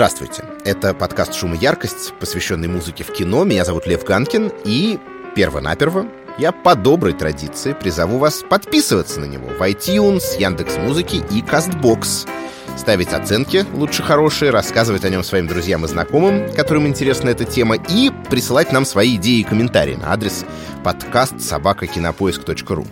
Здравствуйте. Это подкаст «Шум и яркость», посвященный музыке в кино. Меня зовут Лев Ганкин. И перво-наперво я по доброй традиции призову вас подписываться на него в iTunes, Яндекс Музыки и Castbox. Ставить оценки, лучше хорошие, рассказывать о нем своим друзьям и знакомым, которым интересна эта тема, и присылать нам свои идеи и комментарии на адрес подкаст собакакинопоиск.ру.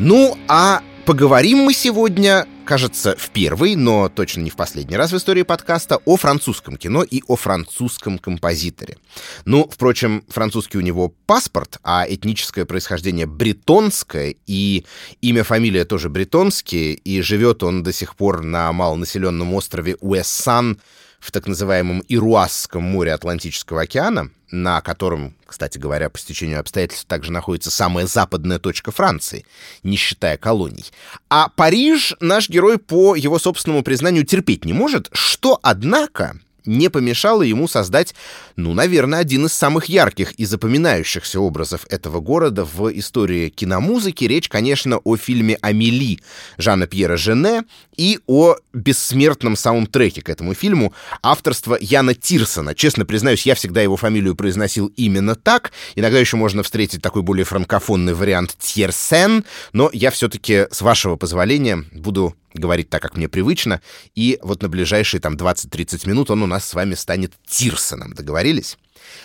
Ну, а поговорим мы сегодня кажется, в первый, но точно не в последний раз в истории подкаста, о французском кино и о французском композиторе. Ну, впрочем, французский у него паспорт, а этническое происхождение бретонское, и имя, фамилия тоже бретонские, и живет он до сих пор на малонаселенном острове Уэссан, в так называемом Ируасском море Атлантического океана, на котором, кстати говоря, по стечению обстоятельств также находится самая западная точка Франции, не считая колоний. А Париж наш герой по его собственному признанию терпеть не может, что, однако, не помешало ему создать, ну, наверное, один из самых ярких и запоминающихся образов этого города в истории киномузыки. Речь, конечно, о фильме «Амели» Жана Пьера Жене и о бессмертном саундтреке к этому фильму авторства Яна Тирсона. Честно признаюсь, я всегда его фамилию произносил именно так. Иногда еще можно встретить такой более франкофонный вариант Тьерсен, но я все-таки, с вашего позволения, буду говорить так, как мне привычно, и вот на ближайшие там 20-30 минут он у нас с вами станет Тирсоном. Договорились?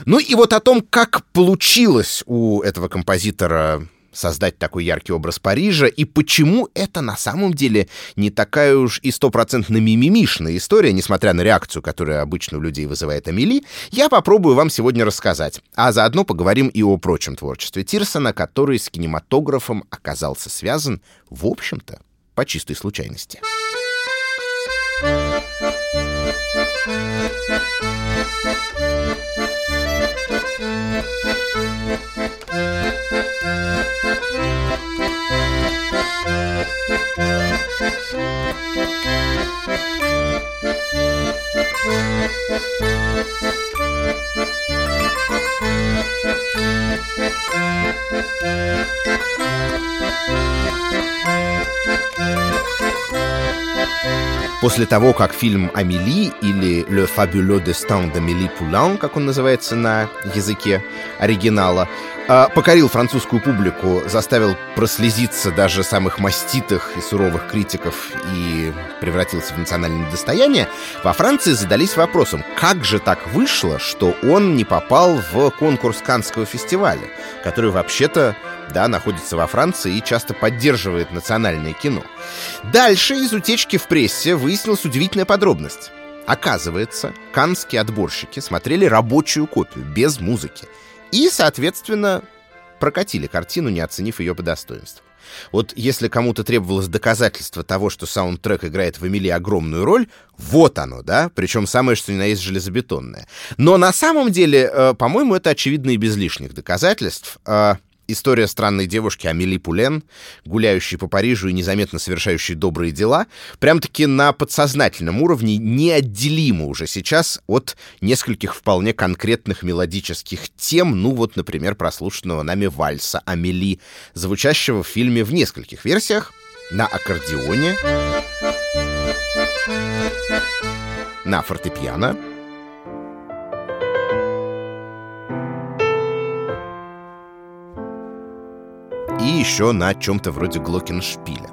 Ну и вот о том, как получилось у этого композитора создать такой яркий образ Парижа, и почему это на самом деле не такая уж и стопроцентно мимимишная история, несмотря на реакцию, которая обычно у людей вызывает Амели, я попробую вам сегодня рассказать. А заодно поговорим и о прочем творчестве Тирсона, который с кинематографом оказался связан, в общем-то, по чистой случайности. После того, как фильм «Амели» или «Le fabuleux destin d'Amélie Poulain», как он называется на языке оригинала, а, покорил французскую публику, заставил прослезиться даже самых маститых и суровых критиков и превратился в национальное достояние, во Франции задались вопросом, как же так вышло, что он не попал в конкурс Каннского фестиваля, который вообще-то да, находится во Франции и часто поддерживает национальное кино. Дальше из утечки в прессе выяснилась удивительная подробность. Оказывается, канские отборщики смотрели рабочую копию, без музыки. И, соответственно, прокатили картину, не оценив ее по достоинству. Вот если кому-то требовалось доказательство того, что саундтрек играет в Эмили огромную роль, вот оно, да, причем самое что ни на есть железобетонное. Но на самом деле, э, по-моему, это очевидно и без лишних доказательств. Э, История странной девушки Амели Пулен, гуляющей по Парижу и незаметно совершающей добрые дела, прям-таки на подсознательном уровне неотделима уже сейчас от нескольких вполне конкретных мелодических тем, ну вот, например, прослушанного нами вальса Амели, звучащего в фильме в нескольких версиях, на аккордеоне, на фортепиано, и еще на чем-то вроде Глокеншпиля.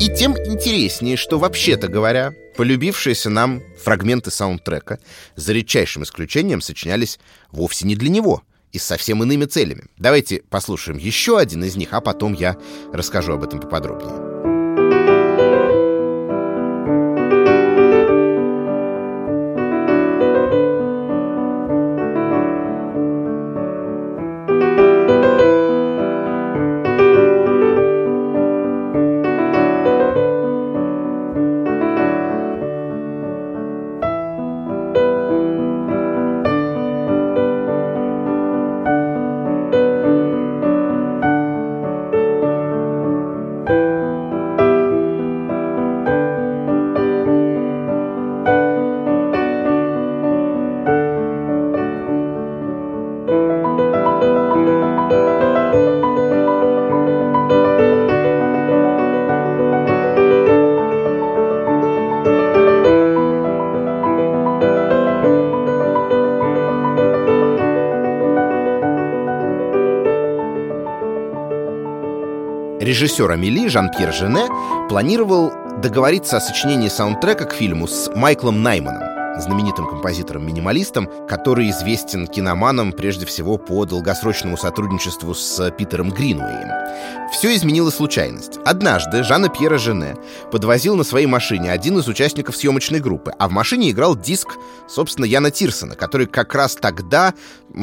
И тем интереснее, что вообще-то говоря, полюбившиеся нам фрагменты саундтрека за редчайшим исключением сочинялись вовсе не для него и с совсем иными целями. Давайте послушаем еще один из них, а потом я расскажу об этом поподробнее. Режиссер Амели Жан-Пьер Жене планировал договориться о сочинении саундтрека к фильму с Майклом Найманом знаменитым композитором-минималистом, который известен киноманам прежде всего по долгосрочному сотрудничеству с Питером Гринуэем. Все изменила случайность. Однажды Жанна Пьера Жене подвозил на своей машине один из участников съемочной группы, а в машине играл диск, собственно, Яна Тирсона, который как раз тогда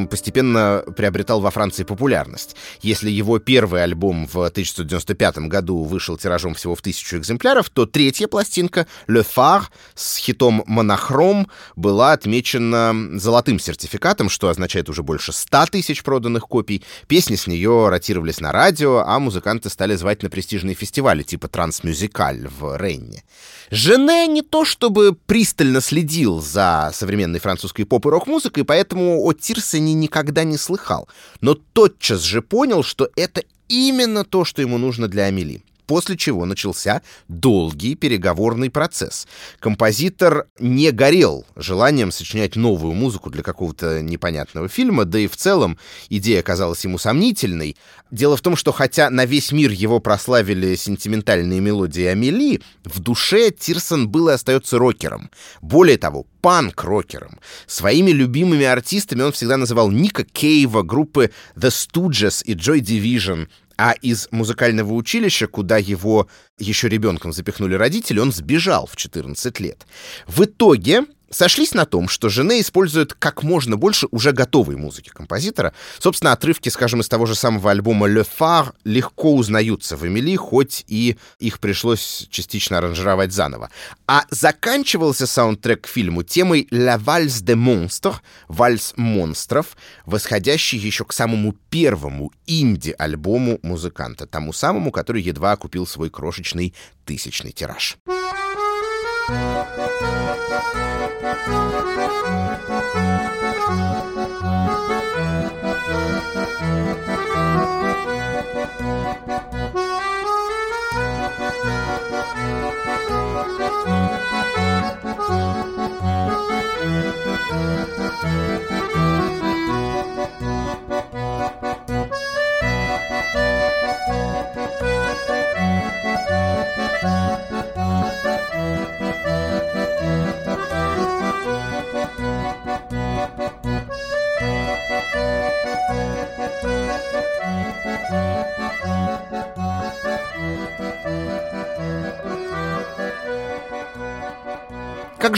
постепенно приобретал во Франции популярность. Если его первый альбом в 1995 году вышел тиражом всего в тысячу экземпляров, то третья пластинка «Le Phare» с хитом «Монохром» была отмечена золотым сертификатом, что означает уже больше 100 тысяч проданных копий. Песни с нее ротировались на радио, а музыканты стали звать на престижные фестивали типа «Трансмюзикаль» в Ренне. Жене не то чтобы пристально следил за современной французской поп- и рок-музыкой, поэтому о Тирсоне никогда не слыхал. Но тотчас же понял, что это именно то, что ему нужно для Амели после чего начался долгий переговорный процесс. Композитор не горел желанием сочинять новую музыку для какого-то непонятного фильма, да и в целом идея казалась ему сомнительной. Дело в том, что хотя на весь мир его прославили сентиментальные мелодии Амели, в душе Тирсон был и остается рокером. Более того, панк-рокером. Своими любимыми артистами он всегда называл Ника Кейва, группы The Stooges и Joy Division, а из музыкального училища, куда его еще ребенком запихнули родители, он сбежал в 14 лет. В итоге сошлись на том, что Жене использует как можно больше уже готовой музыки композитора. Собственно, отрывки, скажем, из того же самого альбома «Le Phare» легко узнаются в Эмили, хоть и их пришлось частично аранжировать заново. А заканчивался саундтрек к фильму темой «La Valse de Monstre» — «Вальс монстров», восходящий еще к самому первому инди-альбому музыканта, тому самому, который едва окупил свой крошечный тысячный тираж. Как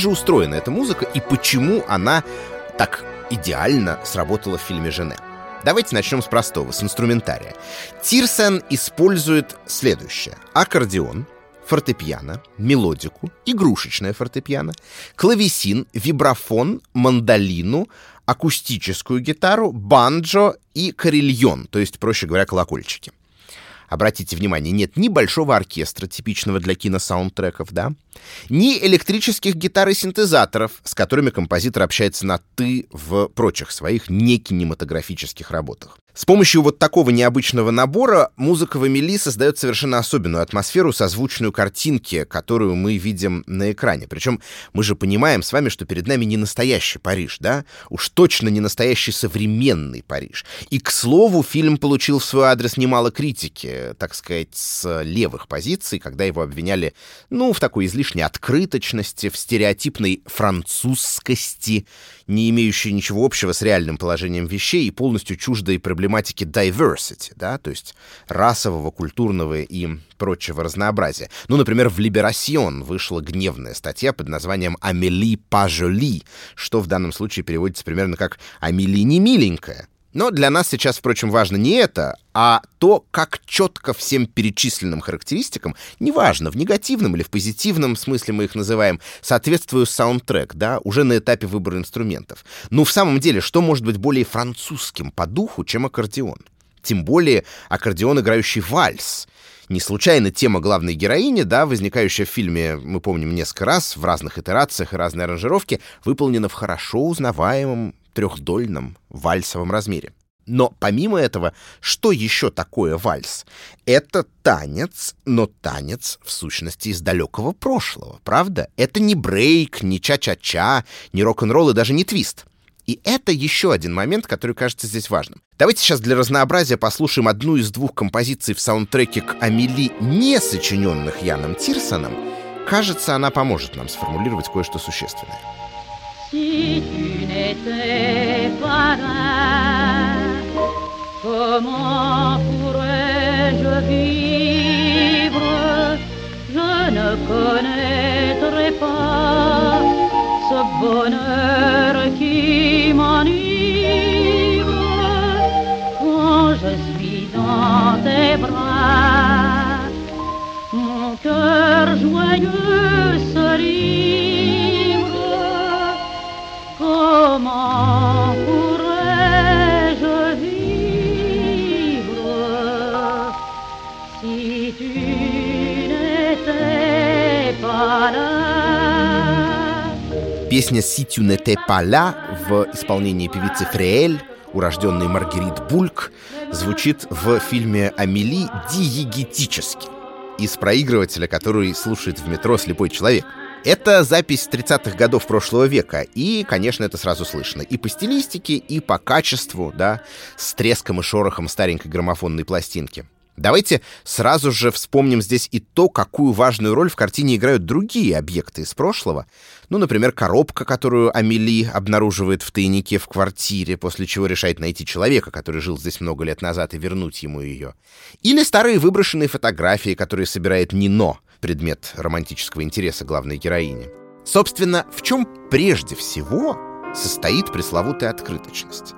же устроена эта музыка и почему она так идеально сработала в фильме «Жене»? Давайте начнем с простого, с инструментария. Тирсен использует следующее. Аккордеон, фортепиано, мелодику, игрушечное фортепиано, клавесин, вибрафон, мандолину, акустическую гитару, банджо и карельон, то есть, проще говоря, колокольчики. Обратите внимание, нет ни большого оркестра, типичного для киносаундтреков, да, ни электрических гитар и синтезаторов, с которыми композитор общается на «ты» в прочих своих некинематографических работах. С помощью вот такого необычного набора музыка в Эмили создает совершенно особенную атмосферу, созвучную картинке, которую мы видим на экране. Причем мы же понимаем с вами, что перед нами не настоящий Париж, да? Уж точно не настоящий современный Париж. И, к слову, фильм получил в свой адрес немало критики, так сказать, с левых позиций, когда его обвиняли, ну, в такой излишней открыточности, в стереотипной французскости, не имеющей ничего общего с реальным положением вещей и полностью чуждой проблемой проблематики diversity, да, то есть расового, культурного и прочего разнообразия. Ну, например, в «Либерасьон» вышла гневная статья под названием «Амели пажоли», что в данном случае переводится примерно как «Амели не миленькая». Но для нас сейчас, впрочем, важно не это, а то, как четко всем перечисленным характеристикам, неважно, в негативном или в позитивном смысле мы их называем, соответствует саундтрек, да, уже на этапе выбора инструментов. Ну, в самом деле, что может быть более французским по духу, чем аккордеон? Тем более аккордеон, играющий вальс. Не случайно тема главной героини, да, возникающая в фильме, мы помним несколько раз, в разных итерациях и разной аранжировке, выполнена в хорошо узнаваемом трехдольном вальсовом размере. Но помимо этого, что еще такое вальс? Это танец, но танец в сущности из далекого прошлого, правда? Это не брейк, не ча-ча-ча, не рок-н-ролл и даже не твист. И это еще один момент, который кажется здесь важным. Давайте сейчас для разнообразия послушаем одну из двух композиций в саундтреке к «Амели», не сочиненных Яном Тирсоном. Кажется, она поможет нам сформулировать кое-что существенное. Si tu n'étais pas là, comment pourrais-je vivre? Je ne connaîtrais pas ce bonheur qui m'enivre quand je suis dans tes bras. Mon cœur joyeux se livre. Песня «Si tu n'étais pas là» в исполнении певицы Фриэль, урожденной Маргарит Бульк, звучит в фильме «Амели» диегетически из проигрывателя, который слушает в метро слепой человек — это запись 30-х годов прошлого века, и, конечно, это сразу слышно. И по стилистике, и по качеству, да, с треском и шорохом старенькой граммофонной пластинки. Давайте сразу же вспомним здесь и то, какую важную роль в картине играют другие объекты из прошлого. Ну, например, коробка, которую Амели обнаруживает в тайнике в квартире, после чего решает найти человека, который жил здесь много лет назад, и вернуть ему ее. Или старые выброшенные фотографии, которые собирает Нино, предмет романтического интереса главной героини. Собственно, в чем прежде всего состоит пресловутая открыточность?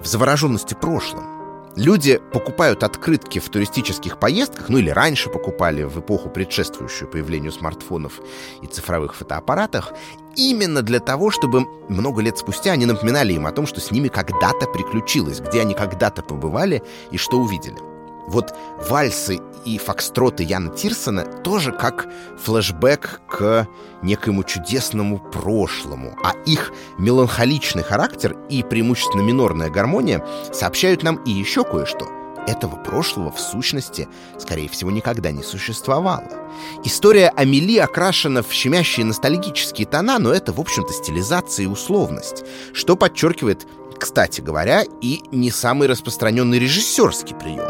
В завороженности прошлым. Люди покупают открытки в туристических поездках, ну или раньше покупали в эпоху, предшествующую появлению смартфонов и цифровых фотоаппаратах, именно для того, чтобы много лет спустя они напоминали им о том, что с ними когда-то приключилось, где они когда-то побывали и что увидели. Вот вальсы и фокстроты Яна Тирсона тоже как флэшбэк к некоему чудесному прошлому, а их меланхоличный характер и преимущественно минорная гармония сообщают нам и еще кое-что. Этого прошлого в сущности, скорее всего, никогда не существовало. История Амели окрашена в щемящие ностальгические тона, но это, в общем-то, стилизация и условность, что подчеркивает кстати говоря, и не самый распространенный режиссерский прием,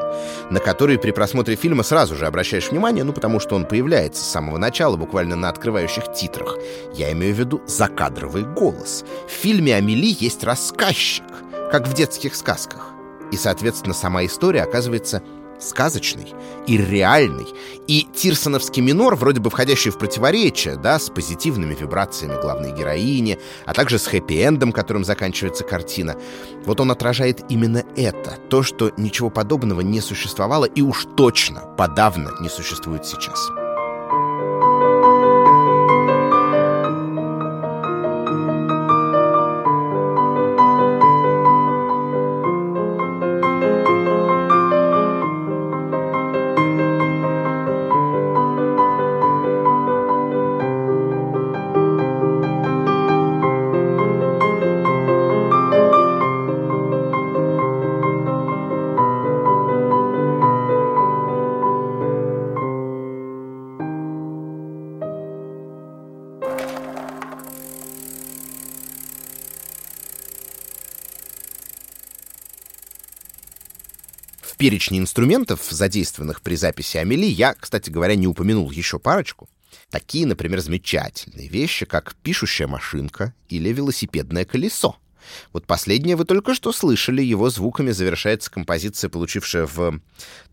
на который при просмотре фильма сразу же обращаешь внимание, ну потому что он появляется с самого начала, буквально на открывающих титрах. Я имею в виду закадровый голос. В фильме «Амели» есть рассказчик, как в детских сказках. И, соответственно, сама история оказывается сказочный и реальный, и тирсоновский минор, вроде бы входящий в противоречие, да, с позитивными вибрациями главной героини, а также с хэппи-эндом, которым заканчивается картина. Вот он отражает именно это, то, что ничего подобного не существовало и уж точно подавно не существует сейчас. Перечне инструментов, задействованных при записи Амели, я, кстати говоря, не упомянул еще парочку. Такие, например, замечательные вещи, как пишущая машинка или велосипедное колесо. Вот последнее вы только что слышали, его звуками завершается композиция, получившая в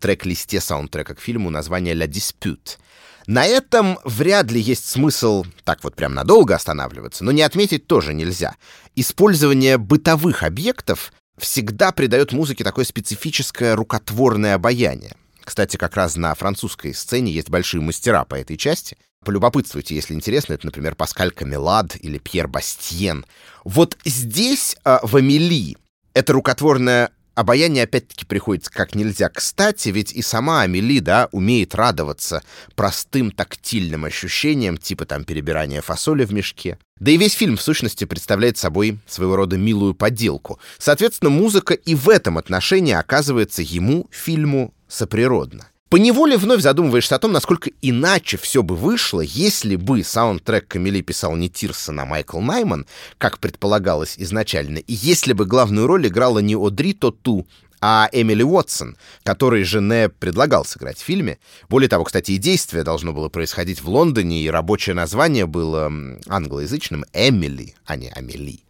трек-листе саундтрека к фильму название «La Dispute». На этом вряд ли есть смысл так вот прям надолго останавливаться, но не отметить тоже нельзя. Использование бытовых объектов всегда придает музыке такое специфическое рукотворное обаяние. Кстати, как раз на французской сцене есть большие мастера по этой части. Полюбопытствуйте, если интересно, это, например, Паскаль Камелад или Пьер Бастиен. Вот здесь, э, в Амели, это рукотворное обаяние опять-таки приходится как нельзя кстати, ведь и сама Амели, да, умеет радоваться простым тактильным ощущениям, типа там перебирания фасоли в мешке. Да и весь фильм, в сущности, представляет собой своего рода милую подделку. Соответственно, музыка и в этом отношении оказывается ему, фильму, соприродна. Поневоле вновь задумываешься о том, насколько иначе все бы вышло, если бы саундтрек Камили писал не Тирсон, а Майкл Найман, как предполагалось изначально, и если бы главную роль играла не Одри Тоту, а Эмили Уотсон, который Жене предлагал сыграть в фильме. Более того, кстати, и действие должно было происходить в Лондоне, и рабочее название было англоязычным «Эмили», а не «Амели».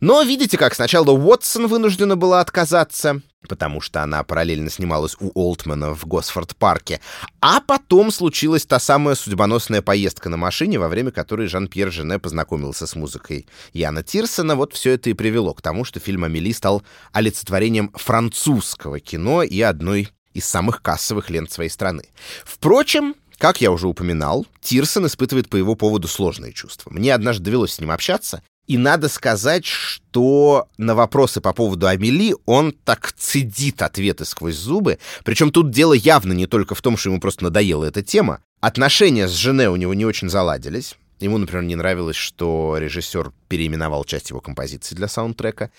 Но видите, как сначала Уотсон вынуждена была отказаться, потому что она параллельно снималась у Олтмана в Госфорд-парке, а потом случилась та самая судьбоносная поездка на машине, во время которой Жан-Пьер Жене познакомился с музыкой Яна Тирсона. Вот все это и привело к тому, что фильм «Амели» стал олицетворением французского кино и одной из самых кассовых лент своей страны. Впрочем, как я уже упоминал, Тирсон испытывает по его поводу сложные чувства. Мне однажды довелось с ним общаться, и надо сказать, что на вопросы по поводу Амели он так цедит ответы сквозь зубы. Причем тут дело явно не только в том, что ему просто надоела эта тема. Отношения с Жене у него не очень заладились. Ему, например, не нравилось, что режиссер переименовал часть его композиции для саундтрека.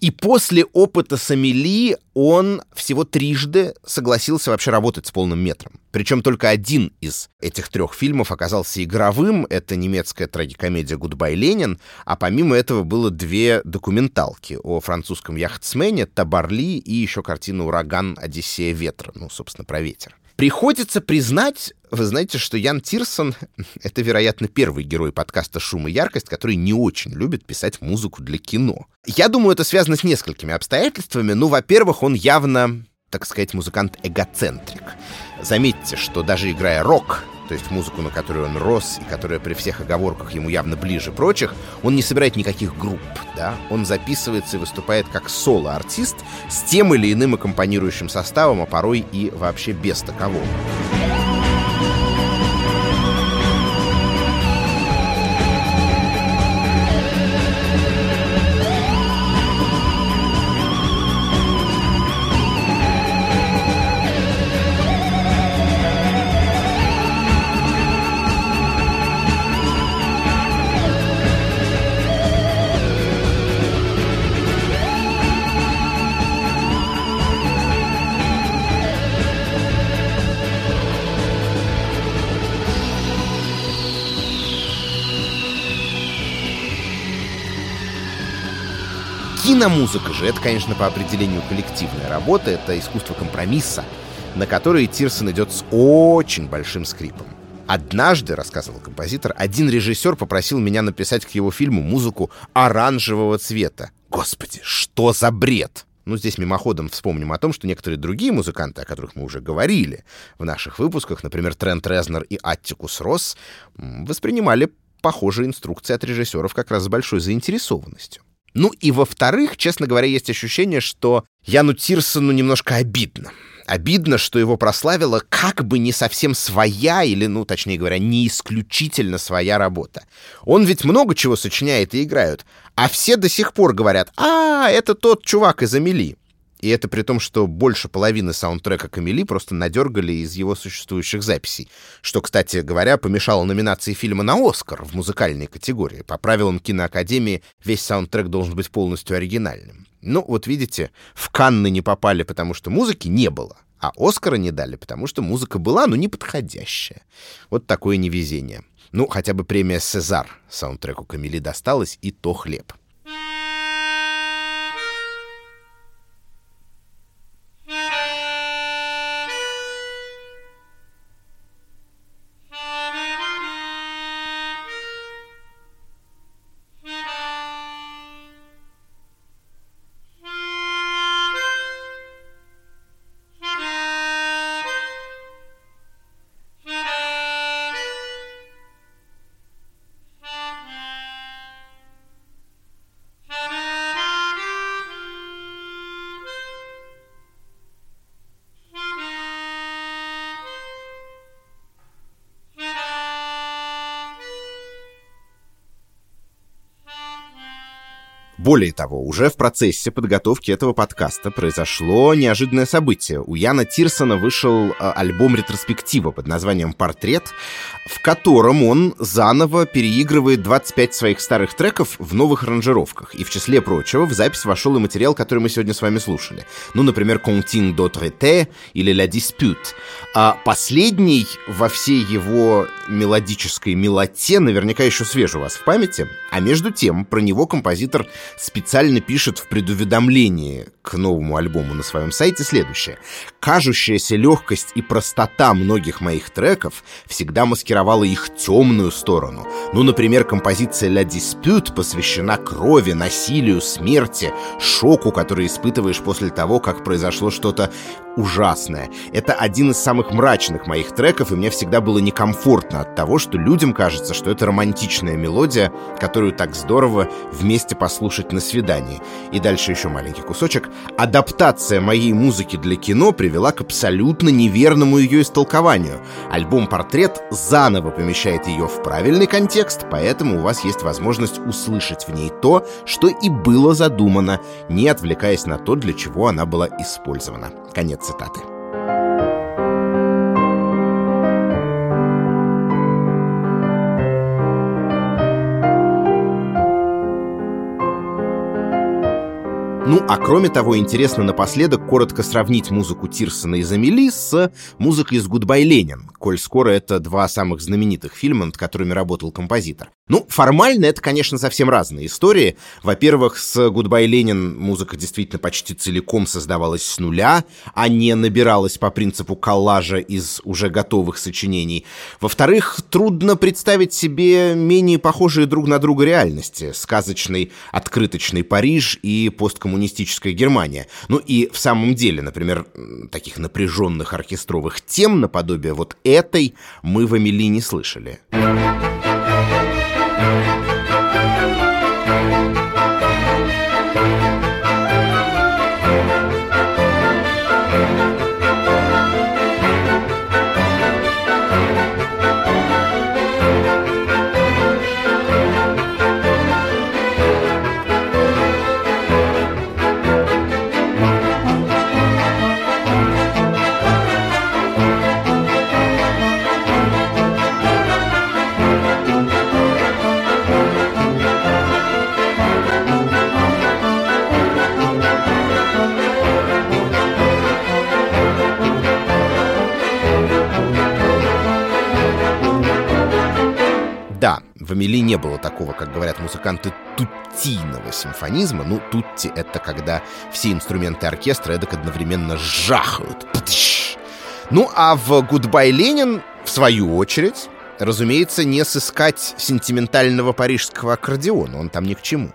И после опыта с Амели он всего трижды согласился вообще работать с полным метром. Причем только один из этих трех фильмов оказался игровым. Это немецкая трагикомедия «Гудбай, Ленин». А помимо этого было две документалки о французском яхтсмене Табарли и еще картина «Ураган. Одиссея ветра». Ну, собственно, про ветер. Приходится признать, вы знаете, что Янн Тьерсен — это, вероятно, первый герой подкаста «Шум и яркость», который не очень любит писать музыку для кино. Я думаю, это связано с несколькими обстоятельствами. Ну, во-первых, он явно, так сказать, музыкант-эгоцентрик. Заметьте, что даже играя рок, то есть музыку, на которую он рос, и которая при всех оговорках ему явно ближе прочих, он не собирает никаких групп, да, он записывается и выступает как соло-артист с тем или иным аккомпанирующим составом, а порой и вообще без такового. Киномузыка же, это, конечно, по определению коллективная работа, это искусство компромисса, на которое Тирсон идет с очень большим скрипом. Однажды, рассказывал композитор, один режиссер попросил меня написать к его фильму музыку оранжевого цвета. Господи, что за бред! Ну, здесь мимоходом вспомним о том, что некоторые другие музыканты, о которых мы уже говорили в наших выпусках, например, Трент Резнер и Аттикус Росс, воспринимали похожие инструкции от режиссеров как раз с большой заинтересованностью. Ну и во-вторых, честно говоря, есть ощущение, что Яну Тирсону немножко обидно. Обидно, что его прославила как бы не совсем своя, или, ну, точнее говоря, не исключительно своя работа. Он ведь много чего сочиняет и играют, а все до сих пор говорят, а, это тот чувак из Амели. И это при том, что больше половины саундтрека Камели просто надергали из его существующих записей. Что, кстати говоря, помешало номинации фильма на «Оскар» в музыкальной категории. По правилам киноакадемии весь саундтрек должен быть полностью оригинальным. Ну, вот видите, в Канны не попали, потому что музыки не было. А «Оскара» не дали, потому что музыка была, но не подходящая. Вот такое невезение. Ну, хотя бы премия «Сезар» саундтреку Камели досталась, и то хлеб. Более того, уже в процессе подготовки этого подкаста произошло неожиданное событие. У Яна Тирсона вышел э, альбом ретроспектива под названием «Портрет», в котором он заново переигрывает 25 своих старых треков в новых аранжировках. И в числе прочего в запись вошел и материал, который мы сегодня с вами слушали. Ну, например, «Contin d'autre или «La Dispute». А последний во всей его мелодической мелоте наверняка еще свеж у вас в памяти. А между тем, про него композитор специально пишет в предуведомлении к новому альбому на своем сайте следующее. «Кажущаяся легкость и простота многих моих треков всегда маскировала их темную сторону. Ну, например, композиция «La Dispute» посвящена крови, насилию, смерти, шоку, который испытываешь после того, как произошло что-то ужасное. Это один из самых мрачных моих треков, и мне всегда было некомфортно от того, что людям кажется, что это романтичная мелодия, которую так здорово вместе послушать на свидании. И дальше еще маленький кусочек. Адаптация моей музыки для кино привела к абсолютно неверному ее истолкованию. Альбом «Портрет» заново помещает ее в правильный контекст, поэтому у вас есть возможность услышать в ней то, что и было задумано, не отвлекаясь на то, для чего она была использована. Конец цитаты. Ну, а кроме того, интересно напоследок коротко сравнить музыку Тьерсена из «Амели» с музыкой из «Гудбай, Ленин», коль скоро это два самых знаменитых фильма, над которыми работал композитор. Ну, формально это, конечно, совсем разные истории. Во-первых, с «Гудбай, Ленин» музыка действительно почти целиком создавалась с нуля, а не набиралась по принципу коллажа из уже готовых сочинений. Во-вторых, трудно представить себе менее похожие друг на друга реальности. Сказочный, открыточный Париж и посткоммунистическая Германия. Ну и в самом деле, например, таких напряженных оркестровых тем наподобие вот этой мы в Амели не слышали. Не было такого, как говорят музыканты, туттийного симфонизма. Ну, тутти — это когда все инструменты оркестра эдак одновременно жахают. Ну, а в «Гудбай, Ленин», в свою очередь, разумеется, не сыскать сентиментального парижского аккордеона, он там ни к чему.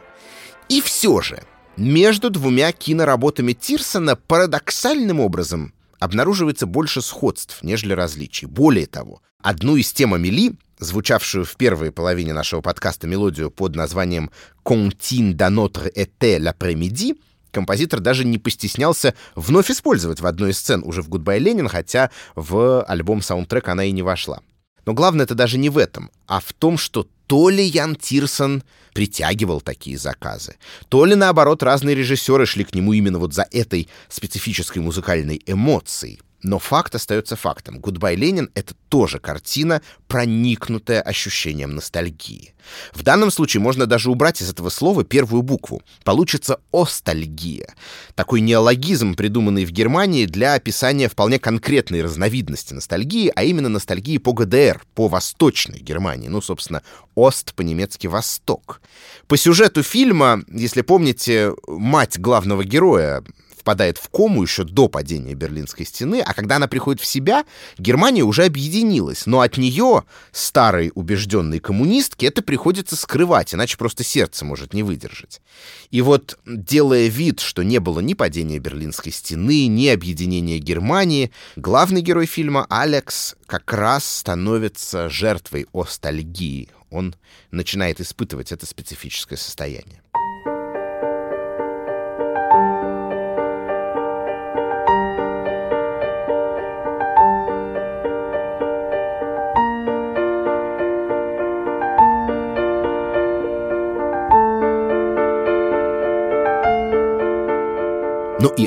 И все же, между двумя киноработами Тьерсена парадоксальным образом обнаруживается больше сходств, нежели различий. Более того, одну из тем Амели звучавшую в первой половине нашего подкаста мелодию под названием «Comptine d'un autre été l'après-midi», композитор даже не постеснялся вновь использовать в одной из сцен уже в «Гудбай, Ленин», хотя в альбом-саундтрек она и не вошла. Но главное это даже не в этом, а в том, что то ли Янн Тьерсен притягивал такие заказы, то ли, наоборот, разные режиссеры шли к нему именно вот за этой специфической музыкальной эмоцией. Но факт остается фактом. «Гудбай, Ленин» — это тоже картина, проникнутая ощущением ностальгии. В данном случае можно даже убрать из этого слова первую букву. Получится «остальгия». Такой неологизм, придуманный в Германии для описания вполне конкретной разновидности ностальгии, а именно ностальгии по ГДР, по Восточной Германии. Ну, собственно, «ост» по-немецки «восток». По сюжету фильма, если помните, мать главного героя, впадает в кому еще до падения Берлинской стены, а когда она приходит в себя, Германия уже объединилась, но от нее, старой убежденной коммунистки, это приходится скрывать, иначе просто сердце может не выдержать. И вот, делая вид, что не было ни падения Берлинской стены, ни объединения Германии, главный герой фильма Алекс как раз становится жертвой остальгии. Он начинает испытывать это специфическое состояние.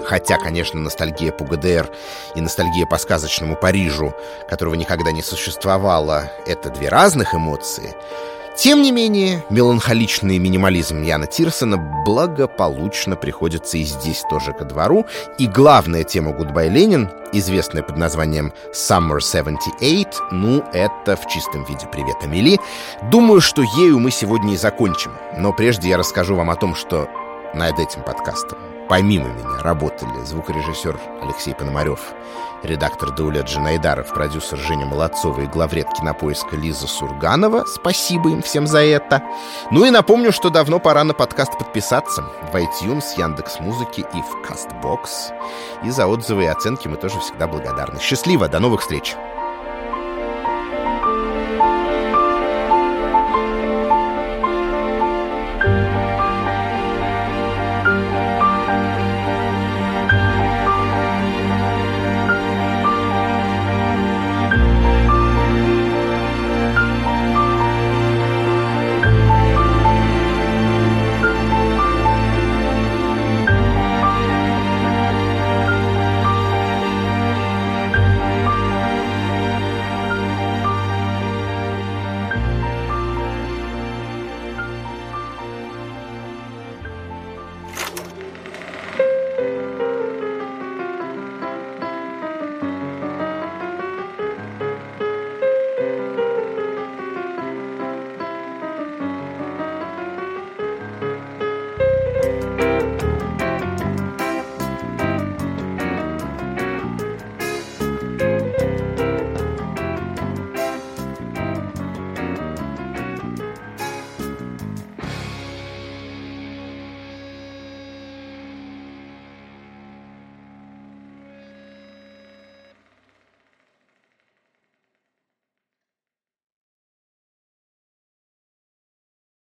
Хотя, конечно, ностальгия по ГДР и ностальгия по сказочному Парижу, которого никогда не существовало, это две разных эмоции, тем не менее, меланхоличный минимализм Янна Тьерсена благополучно приходится и здесь тоже ко двору, и главная тема «Гудбай, Ленин», известная под названием «Summer 78», ну, это в чистом виде «Привет, Амели». Думаю, что ею мы сегодня и закончим. Но прежде я расскажу вам о том, что над этим подкастом помимо меня работали звукорежиссер Алексей Пономарев, редактор Даулет Джинайдаров, продюсер Женя Молодцова и главред кинопоиска Лиза Сурганова. Спасибо им всем за это. Ну и напомню, что давно пора на подкаст подписаться в iTunes, Яндекс Музыки и в CastBox. И за отзывы и оценки мы тоже всегда благодарны. Счастливо, до новых встреч!